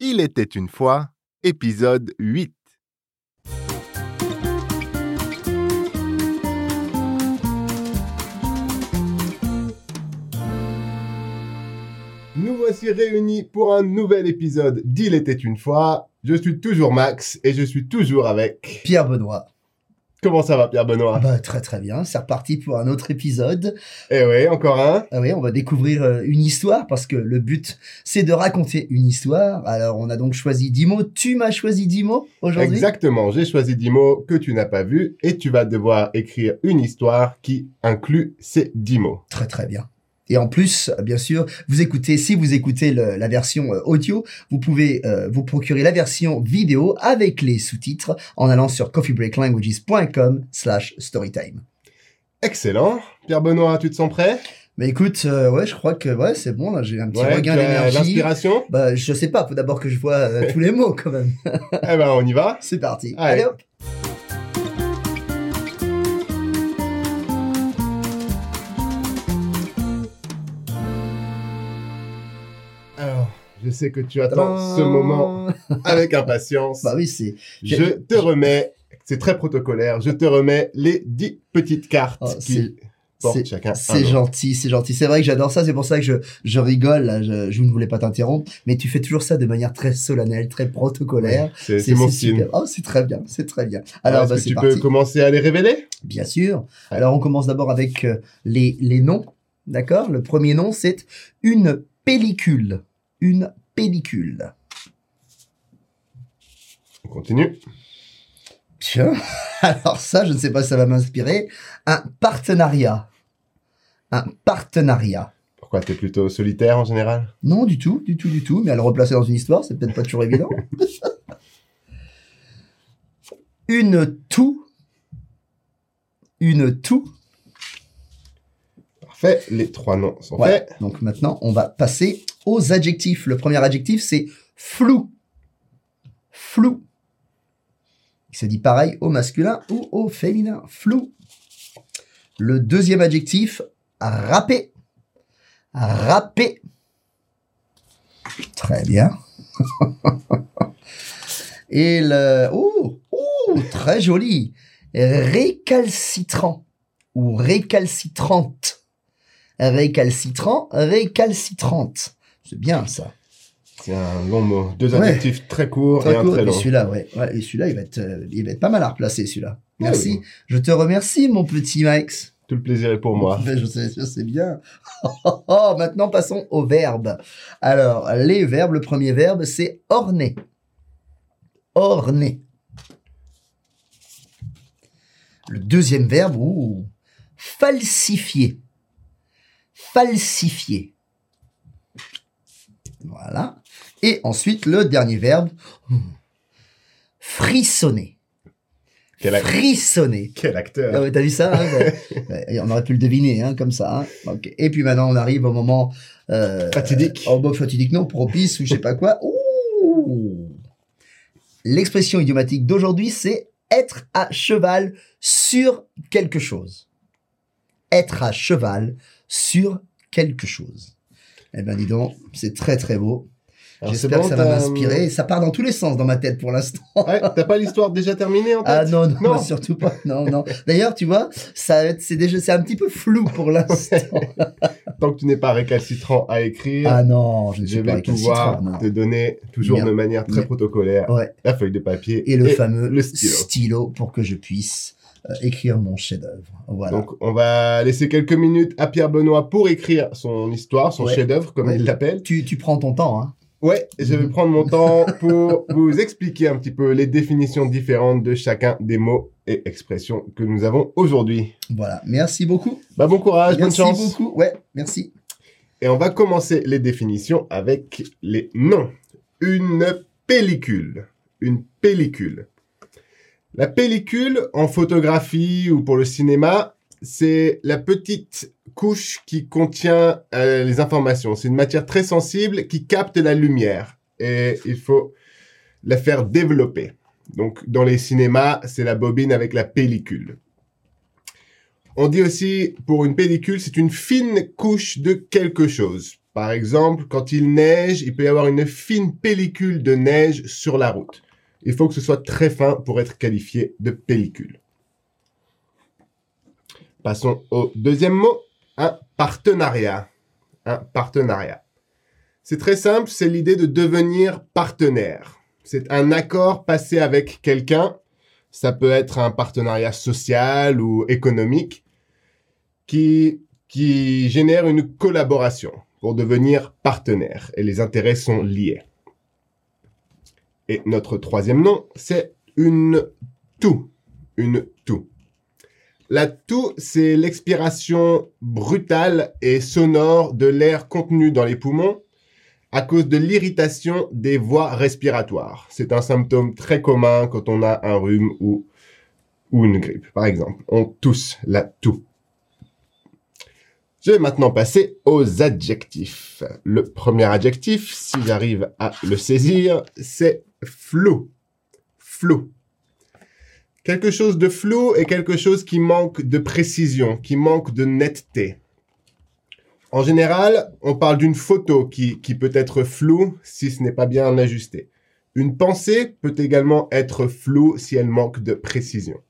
Il était une fois, épisode 8. Nous voici réunis pour un nouvel épisode d'Il était une fois. Je suis toujours Max et je suis toujours avec... Pierre Benoît. Comment ça va Pierre Benoît? Bah, très très bien, c'est reparti pour un autre épisode. Eh oui, encore un. Ah oui, on va découvrir euh, une histoire parce que le but c'est de raconter une histoire. Alors on a donc choisi 10 mots. Tu m'as choisi 10 mots aujourd'hui? Exactement, j'ai choisi 10 mots que tu n'as pas vus et tu vas devoir écrire une histoire qui inclut ces 10 mots. Très très bien. Et en plus, bien sûr, vous écoutez, si vous écoutez le- la version euh, audio, vous pouvez euh, vous procurer la version vidéo avec les sous-titres en allant sur coffeebreaklanguages.com slash storytime. Excellent. Pierre Benoît, tu te sens prêt? Mais écoute, euh, ouais, je crois que ouais, c'est bon, là, j'ai un petit Ouais, regain d'énergie. L'inspiration? Bah, je sais pas, faut d'abord que je vois euh, tous les mots quand même. Eh ben, on y va. C'est parti. Allez. Allez hop. Alors, je sais que tu attends Tadam ce moment avec impatience. Bah oui, c'est. Je te remets, c'est très protocolaire, je te remets les 10 petites cartes Oh, qui portent chacun un C'est gentil, c'est gentil. C'est vrai que j'adore ça, c'est pour ça que je, je rigole, là, je, je ne voulais pas t'interrompre, mais tu fais toujours ça de manière très solennelle, très protocolaire. C'est c'est mon style. super. Oh, c'est très bien, c'est très bien. Alors, Est-ce bah, que tu parti. peux commencer à les révéler? Bien sûr. Alors, on commence d'abord avec euh, les, les noms, d'accord? Le premier nom, c'est une pellicule. Une pellicule. On continue. Tiens, alors ça, je ne sais pas si ça va m'inspirer. Un partenariat. Un partenariat. Pourquoi t'es plutôt solitaire en général? Non, du tout, du tout, du tout. Mais à le replacer dans une histoire, c'est peut-être pas toujours évident. une toux. Une toux. Parfait, les trois noms sont faits. Donc maintenant, on va passer aux adjectifs. Le premier adjectif, c'est flou. Flou. Il se dit pareil au masculin ou au féminin. Flou. Le deuxième adjectif, râpé. Râpé. Très bien. Et le... Oh, oh, très joli. Récalcitrant. Ou récalcitrante. Récalcitrant, récalcitrante. C'est bien ça. C'est un long mot. Deux Ouais. adjectifs très courts Très et un court. très Et long. celui-là, ouais. ouais. Et celui-là, il va être, euh, il va être pas mal à replacer, celui-là. Merci. oui. Je te remercie, mon petit Max. Tout le plaisir est pour moi. Ben, je sais, je sais bien. Oh, maintenant, passons aux verbes. Alors, les verbes, le premier verbe, c'est orner. Orner. Le deuxième verbe, ouh, falsifier. Falsifier. Voilà. Et ensuite, le dernier verbe, hmm, frissonner. Quel, ac- Frissonner. quel acteur. Ah ouais, T'as vu ça hein, On aurait pu le deviner, hein, comme ça. hein. Et puis maintenant, on arrive au moment... Euh, Fatidique. Oh, bah, fatidique, non, propice ou je sais pas quoi. L'expression idiomatique d'aujourd'hui, c'est être à cheval sur quelque chose. Être à cheval sur quelque chose. Eh ben, dis donc, c'est très très beau. J'espère bon, que ça va m'inspirer. Ça part dans tous les sens dans ma tête pour l'instant. Ouais, T'as pas l'histoire déjà terminée en tête Ah non, non, Non. surtout pas. Non, non. D'ailleurs, tu vois, ça, c'est déjà, c'est un petit peu flou pour l'instant. Tant que tu n'es pas récalcitrant à écrire, ah non, je ne je suis pas vais pouvoir non. te donner, toujours de manière très protocolaire, Ouais. la feuille de papier Et le fameux le stylo. pour que je puisse écrire mon chef-d'œuvre. Voilà. Donc, on va laisser quelques minutes à Pierre Benoît pour écrire son histoire, son Ouais. chef-d'œuvre, comme Ouais. il l'appelle. tu, tu prends ton temps, hein. Ouais, je vais prendre mon temps pour vous expliquer un petit peu les définitions différentes de chacun des mots et expressions que nous avons aujourd'hui. Voilà. Merci beaucoup. Bah, bon courage, bonne merci chance. beaucoup. Ouais, merci. Et on va commencer les définitions avec les noms. Une pellicule. Une pellicule. La pellicule, en photographie ou pour le cinéma, c'est la petite couche qui contient euh, les informations. C'est une matière très sensible qui capte la lumière. Et il faut la faire développer. Donc, dans les cinémas, c'est la bobine avec la pellicule. On dit aussi, pour une pellicule, c'est une fine couche de quelque chose. Par exemple, quand il neige, il peut y avoir une fine pellicule de neige sur la route. Il faut que ce soit très fin pour être qualifié de pellicule. Passons au deuxième mot, un partenariat. Un partenariat. C'est très simple, c'est l'idée de devenir partenaire. C'est un accord passé avec quelqu'un. Ça peut être un partenariat social ou économique qui, qui génère une collaboration pour devenir partenaire et les intérêts sont liés. Et notre troisième nom, c'est une toux. Une toux. La toux, c'est l'expiration brutale et sonore de l'air contenu dans les poumons à cause de l'irritation des voies respiratoires. C'est un symptôme très commun quand on a un rhume ou, une grippe, par exemple. On tousse la toux. Je vais maintenant passer aux adjectifs. Le premier adjectif, si j'arrive à le saisir, c'est flou. Flou. Quelque chose de flou est quelque chose qui manque de précision, qui manque de netteté. En général, on parle d'une photo qui, qui peut être floue si ce n'est pas bien ajusté. Une pensée peut également être floue si elle manque de précision.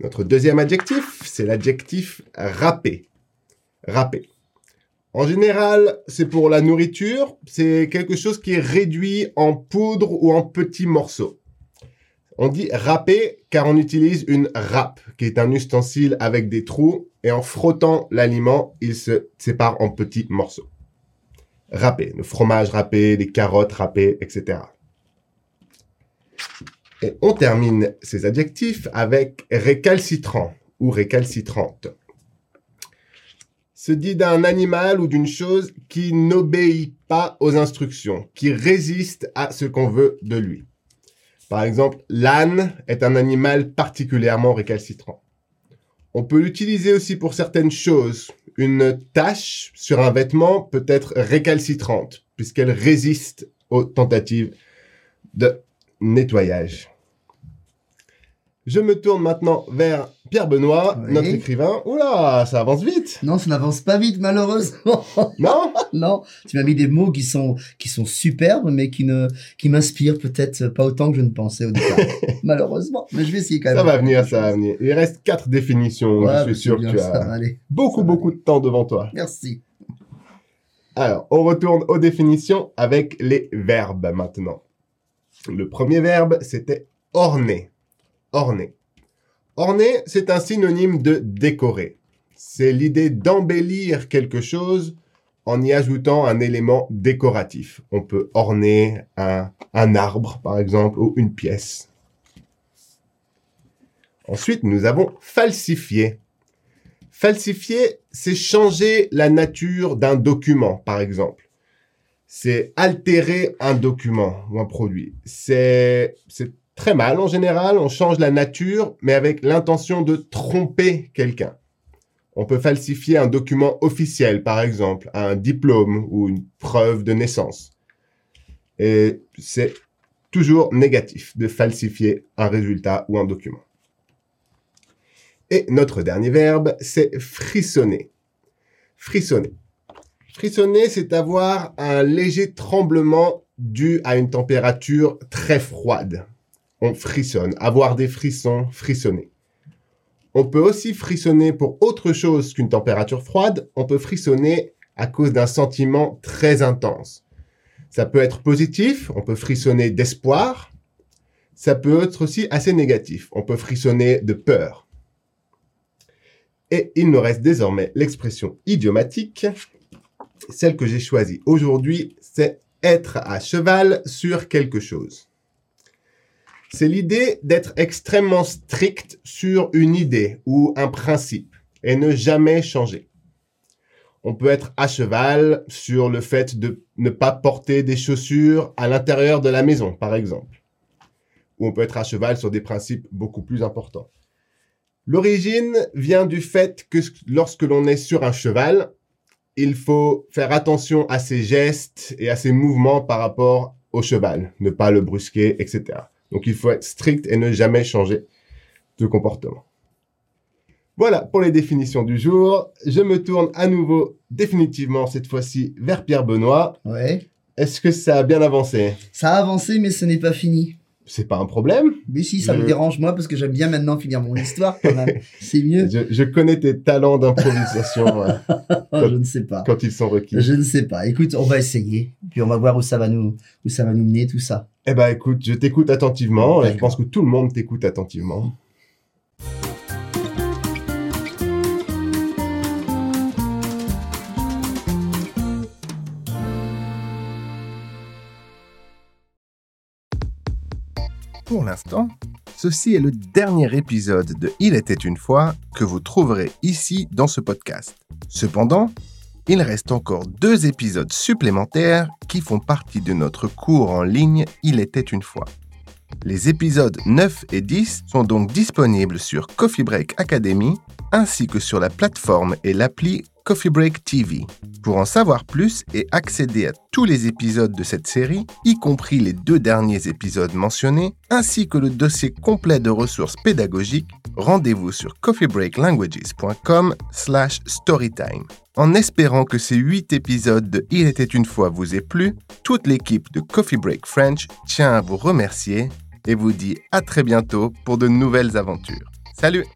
Notre deuxième adjectif, c'est l'adjectif râpé. Râpé. En général, c'est pour la nourriture, c'est quelque chose qui est réduit en poudre ou en petits morceaux. On dit râpé car on utilise une râpe, qui est un ustensile avec des trous, et en frottant l'aliment, il se sépare en petits morceaux. Râpé, le fromage râpé, les carottes râpées, etc. Et on termine ces adjectifs avec récalcitrant ou récalcitrante. Se dit d'un animal ou d'une chose qui n'obéit pas aux instructions, qui résiste à ce qu'on veut de lui. Par exemple, l'âne est un animal particulièrement récalcitrant. On peut l'utiliser aussi pour certaines choses. Une tache sur un vêtement peut être récalcitrante puisqu'elle résiste aux tentatives de nettoyage. Je me tourne maintenant vers Pierre Benoît, Oui. notre écrivain. Oula, ça avance vite. Non, ça n'avance pas vite, malheureusement. Non non, tu m'as mis des mots qui sont, qui sont superbes, mais qui ne, qui m'inspirent peut-être pas autant que je ne pensais au départ. malheureusement. Mais je vais essayer quand même. Ça va venir, ça va venir. Il reste quatre définitions. Ouais, je suis sûr que tu as Allez, beaucoup, beaucoup de temps devant toi. merci. Alors, on retourne aux définitions avec les verbes maintenant. Le premier verbe, c'était orner. Orner. Orner, c'est un synonyme de décorer. C'est l'idée d'embellir quelque chose en y ajoutant un élément décoratif. On peut orner un, arbre, par exemple, ou une pièce. Ensuite, nous avons falsifier. Falsifier, c'est changer la nature d'un document, par exemple. C'est altérer un document ou un produit. C'est très mal en général. On change la nature, mais avec l'intention de tromper quelqu'un. On peut falsifier un document officiel, par exemple, un diplôme ou une preuve de naissance. Et c'est toujours négatif de falsifier un résultat ou un document. Et notre dernier verbe, c'est frissonner. Frissonner. Frissonner, c'est avoir un léger tremblement dû à une température très froide. On frissonne. Avoir des frissons, frissonner. On peut aussi frissonner pour autre chose qu'une température froide. On peut frissonner à cause d'un sentiment très intense. Ça peut être positif, on peut frissonner d'espoir. Ça peut être aussi assez négatif. On peut frissonner de peur. Et il nous reste désormais l'expression idiomatique. Celle que j'ai choisie aujourd'hui, c'est être à cheval sur quelque chose. C'est l'idée d'être extrêmement strict sur une idée ou un principe et ne jamais changer. On peut être à cheval sur le fait de ne pas porter des chaussures à l'intérieur de la maison, par exemple. Ou on peut être à cheval sur des principes beaucoup plus importants. L'origine vient du fait que lorsque l'on est sur un cheval, il faut faire attention à ses gestes et à ses mouvements par rapport au cheval, ne pas le brusquer, etc. Donc il faut être strict et ne jamais changer de comportement. Voilà pour les définitions du jour. Je me tourne à nouveau, définitivement cette fois-ci, vers Pierre Benoît. Ouais. Est-ce que ça a bien avancé? Ça a avancé, mais ce n'est pas fini. C'est pas un problème? Mais si, ça me dérange moi parce que j'aime bien maintenant finir mon histoire quand même. C'est mieux. Je, je connais tes talents d'improvisation je ne sais pas. quand ils sont requis. Je ne sais pas. Écoute, on va essayer. Puis on va voir où ça va nous, où ça va nous mener tout ça. Eh ben écoute, je t'écoute attentivement et je pense que tout le monde t'écoute attentivement. Pour l'instant, ceci est le dernier épisode de Il était une fois que vous trouverez ici dans ce podcast. Cependant, il reste encore deux épisodes supplémentaires qui font partie de notre cours en ligne Il était une fois. Les épisodes 9 et 10 sont donc disponibles sur Coffee Break Academy ainsi que sur la plateforme et l'appli Coffee Break TV. Pour en savoir plus et accéder à tous les épisodes de cette série, y compris les deux derniers épisodes mentionnés, ainsi que le dossier complet de ressources pédagogiques, rendez-vous sur coffeebreaklanguages.com slash storytime. En espérant que ces 8 épisodes de Il était une fois vous aient plu, toute l'équipe de Coffee Break French tient à vous remercier et vous dit à très bientôt pour de nouvelles aventures. Salut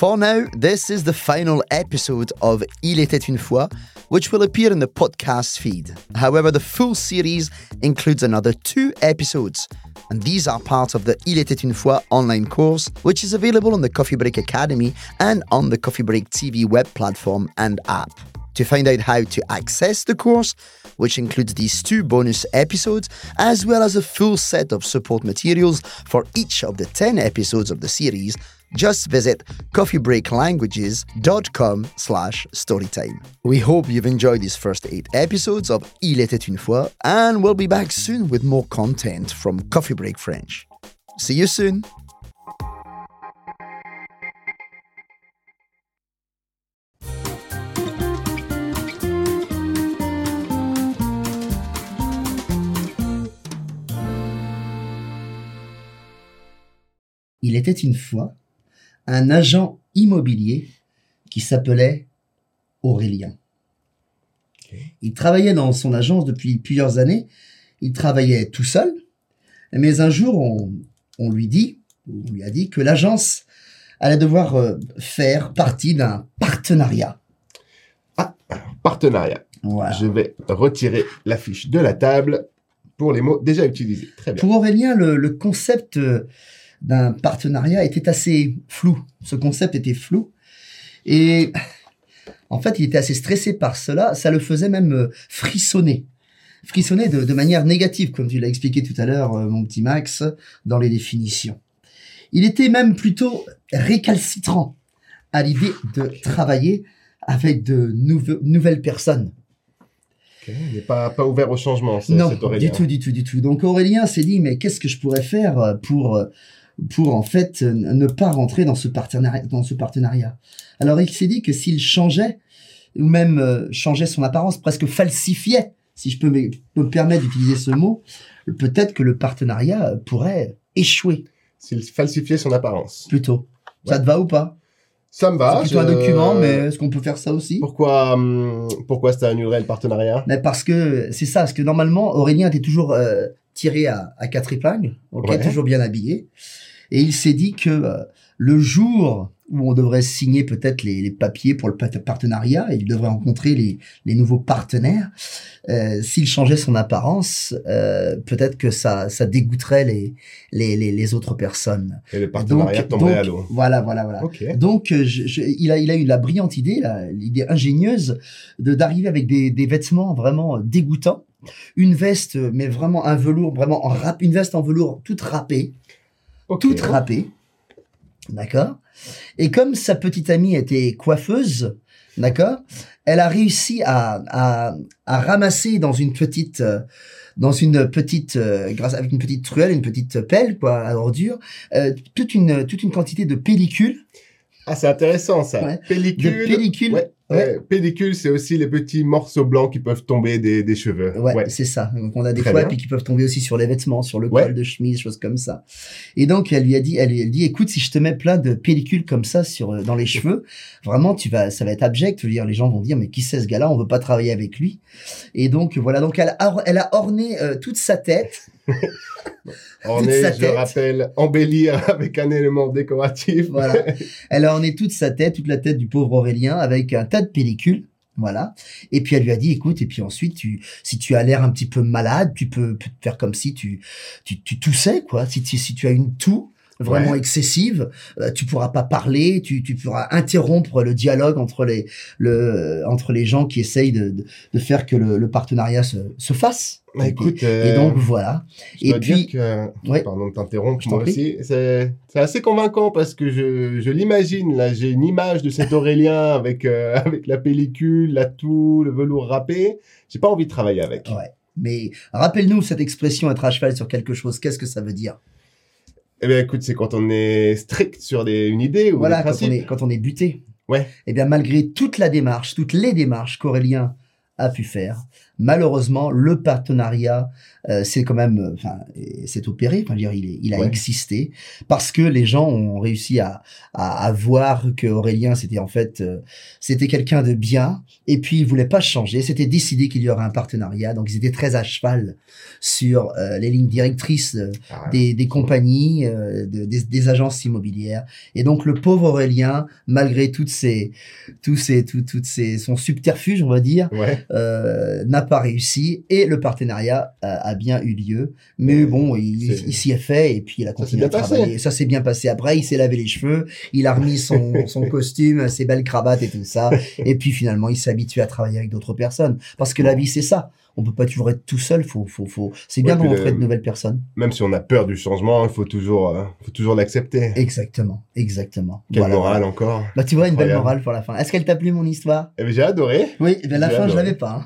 For now, this is the final episode of Il était une fois, which will appear in the podcast feed. However, the full series includes another two episodes, and these are part of the Il était une fois online course, which is available on the Coffee Break Academy and on the Coffee Break TV web platform and app. To find out how to access the course, which includes these two bonus episodes, as well as a full set of support materials for each of the 10 episodes of the series, just visit coffeebreaklanguages.com slash storytime. We hope you've enjoyed these first eight episodes of Il était une fois, and we'll be back soon with more content from Coffee Break French. See you soon! Il était une fois un agent immobilier qui s'appelait Aurélien. Il travaillait dans son agence depuis plusieurs années. Il travaillait tout seul. Mais un jour, on, on lui dit, on lui a dit que l'agence allait devoir euh, faire partie d'un partenariat. Partenariat. Voilà. Je vais retirer l'affiche de la table pour les mots déjà utilisés. Très bien. Pour Aurélien, le, le concept euh, d'un partenariat était assez flou. Ce concept était flou. Et en fait, il était assez stressé par cela. Ça le faisait même euh, frissonner. Frissonner de, de manière négative, comme tu l'as expliqué tout à l'heure, euh, mon petit Max, dans les définitions. Il était même plutôt récalcitrant à l'idée de travailler avec de nouve- nouvelles personnes. Il n'est pas, pas ouvert au changement, c'est Non, Aurélien. du tout, du tout, du tout. Donc Aurélien s'est dit, mais qu'est-ce que je pourrais faire euh, pour, pour en fait euh, ne pas rentrer dans ce partenariat, dans ce partenariat. Alors il s'est dit que s'il changeait, ou même euh, changeait son apparence, presque falsifiait, si je peux me, peux me permettre d'utiliser ce mot, peut-être que le partenariat euh, pourrait échouer S'il falsifiait son apparence. plutôt. Ça te va ou pas? Ça me va. C'est plutôt un document, mais est-ce qu'on peut faire ça aussi? Pourquoi, hum, pourquoi ça annulerait le partenariat? Mais parce que c'est ça, parce que normalement, Aurélien était toujours euh, tiré à, à quatre épingles, Ouais. toujours bien habillé. Et il s'est dit que euh, le jour où on devrait signer peut-être les, les papiers pour le partenariat, et il devrait rencontrer les, les nouveaux partenaires, euh, s'il changeait son apparence, euh, peut-être que ça, ça dégoûterait les, les, les, autres personnes. Et le partenariat Donc- tomberait à l'eau. Voilà, voilà, voilà. Donc, je- je- il, a, il a eu la brillante idée, l'idée ingénieuse de d'arriver avec des, des vêtements vraiment dégoûtants, une veste, mais vraiment un velours, vraiment en rap, une veste en velours toute râpée, ok. toute râpée, d'accord. Et comme sa petite amie était coiffeuse, d'accord, elle a réussi à, à, à ramasser dans une petite euh, dans une petite euh, grâce avec une petite truelle, une petite pelle quoi à ordures, euh, toute une toute une quantité de pellicules Ah, c'est intéressant ça. Ouais. Pellicule. de pellicules Ouais. Ouais. Euh, pellicule, c'est aussi les petits morceaux blancs qui peuvent tomber des, des cheveux. Ouais, c'est ça. Donc on a des Très fois, bien. puis qui peuvent tomber aussi sur les vêtements, sur le Ouais. col de chemise, choses comme ça. Et donc elle lui a dit, elle, elle dit, écoute, si je te mets plein de pellicules comme ça sur euh, dans les cheveux, vraiment, tu vas, ça va être abject. Je veux dire, les gens vont dire, mais qui c'est ce gars-là? On veut pas travailler avec lui. Et donc voilà, donc elle a, elle a orné euh, toute sa tête. On Toute est, je tête. rappelle, embellir avec un élément décoratif. Voilà. Elle a orné toute sa tête, toute la tête du pauvre Aurélien avec un tas de pellicules. Voilà. Et puis elle lui a dit, écoute, et puis ensuite, tu, si tu as l'air un petit peu malade, tu peux, peux faire comme si tu, tu, tu toussais, quoi. Si tu, si tu as une toux vraiment Ouais. excessive, euh, tu pourras pas parler, tu, tu pourras interrompre le dialogue entre les, le, entre les gens qui essayent de, de, de faire que le, le partenariat se, se fasse. Bah, Et- écoute, et euh, donc voilà. je Et dois puis, dire que, Ouais. pardon de t'interrompre, moi aussi, c'est c'est assez convaincant parce que je, je l'imagine, là, j'ai une image de cet Aurélien avec, euh, avec la pellicule, la toux, le velours râpé. J'ai pas envie de travailler avec. Ouais. Mais rappelle-nous cette expression être à cheval sur quelque chose. Qu'est-ce que ça veut dire? Eh bien, écoute, c'est quand on est strict sur des, une idée ou Voilà, des quand on est quand on est buté. Ouais. Eh bien, malgré toute la démarche, toutes les démarches qu'Aurélien a pu faire, malheureusement, le partenariat, euh, c'est quand même, euh, enfin, c'est opéré. Enfin, dire, il, est- il a Ouais. existé parce que les gens ont réussi à, à, à voir que Aurélien, c'était en fait, euh, c'était quelqu'un de bien. Et puis, il voulait pas changer. C'était décidé qu'il y aurait un partenariat. Donc, ils étaient très à cheval sur euh, les lignes directrices euh, Ah, des, des compagnies, euh, de- des, des agences immobilières. Et donc le pauvre Aurélien, malgré toutes ces, tous ces, tout, toutes ces, son subterfuge, on va dire, Ouais. euh, n'a pas réussi et le partenariat a, a bien eu lieu. Mais bon, il, s'y est fait et puis il a continué à bien passé. travailler. Ça s'est bien passé. Après, il s'est lavé les cheveux, il a remis son, son costume, ses belles cravates et tout ça. Et puis finalement, il s'est habitué à travailler avec d'autres personnes. Parce que la vie, c'est ça. On peut pas toujours être tout seul. Faut, faut, faut. C'est bien Ouais, de rencontrer de nouvelles personnes. Même si on a peur du changement, il faut toujours, euh, faut toujours l'accepter. Exactement, exactement. Quelle Voilà, morale voilà. encore. Bah tu vois une belle morale pour la fin. Est-ce qu'elle t'a plu mon histoire? Eh bien, j'ai adoré. Oui, ben la fin je adoré. l'avais pas.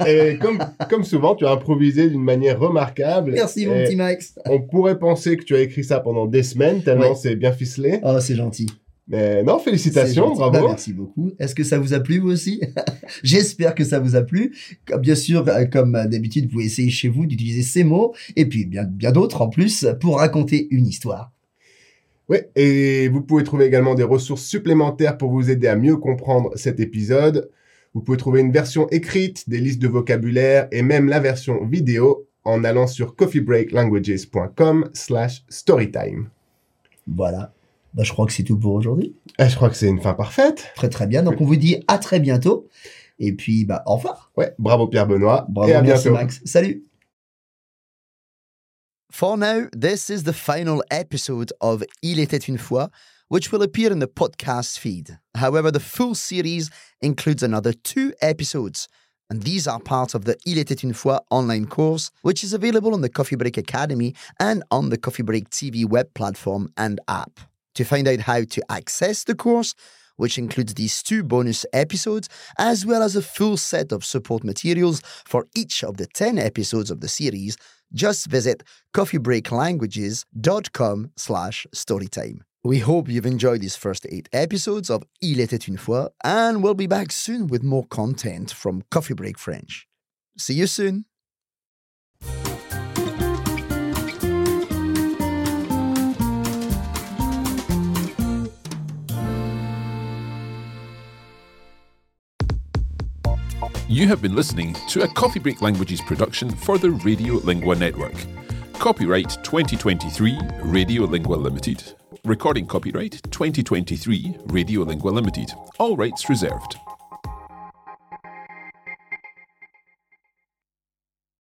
hein. Et comme, comme souvent, tu as improvisé d'une manière remarquable. Merci mon Et petit Max. On pourrait penser que tu as écrit ça pendant des semaines, tellement c'est bien ficelé. Oh c'est gentil. Mais non, félicitations, bravo. Bah, merci beaucoup. Est-ce que ça vous a plu vous aussi? J'espère que ça vous a plu. Bien sûr, euh, comme euh, d'habitude, vous pouvez essayer chez vous d'utiliser ces mots et puis bien bien d'autres en plus pour raconter une histoire. Oui, et vous pouvez trouver également des ressources supplémentaires pour vous aider à mieux comprendre cet épisode. Vous pouvez trouver une version écrite, des listes de vocabulaire et même la version vidéo en allant sur coffeebreaklanguages.com slash storytime. Voilà. Bah, je crois que c'est tout pour aujourd'hui. Ah, je crois que c'est une fin parfaite. Très très bien. Donc on vous dit à très bientôt. Et puis bah au revoir. Ouais, bravo Pierre Benoît. Bravo, et à merci bientôt. Max. Salut. For now, this is the final episode of Il était une fois, which will appear in the podcast feed. However, the full series includes another two episodes, and these are part of the Il était une fois online course, which is available on the Coffee Break Academy and on the Coffee Break TV web platform and app. To find out how to access the course, which includes these two bonus episodes, as well as a full set of support materials for each of the 10 episodes of the series, just visit coffeebreaklanguages.com slash storytime. We hope you've enjoyed these first eight episodes of Il était une fois, and we'll be back soon with more content from Coffee Break French. See you soon! You have been listening to a Coffee Break Languages production for the Radio Lingua Network. Copyright 2023 Radio Lingua Limited. Recording copyright 2023 Radio Lingua Limited. All rights reserved.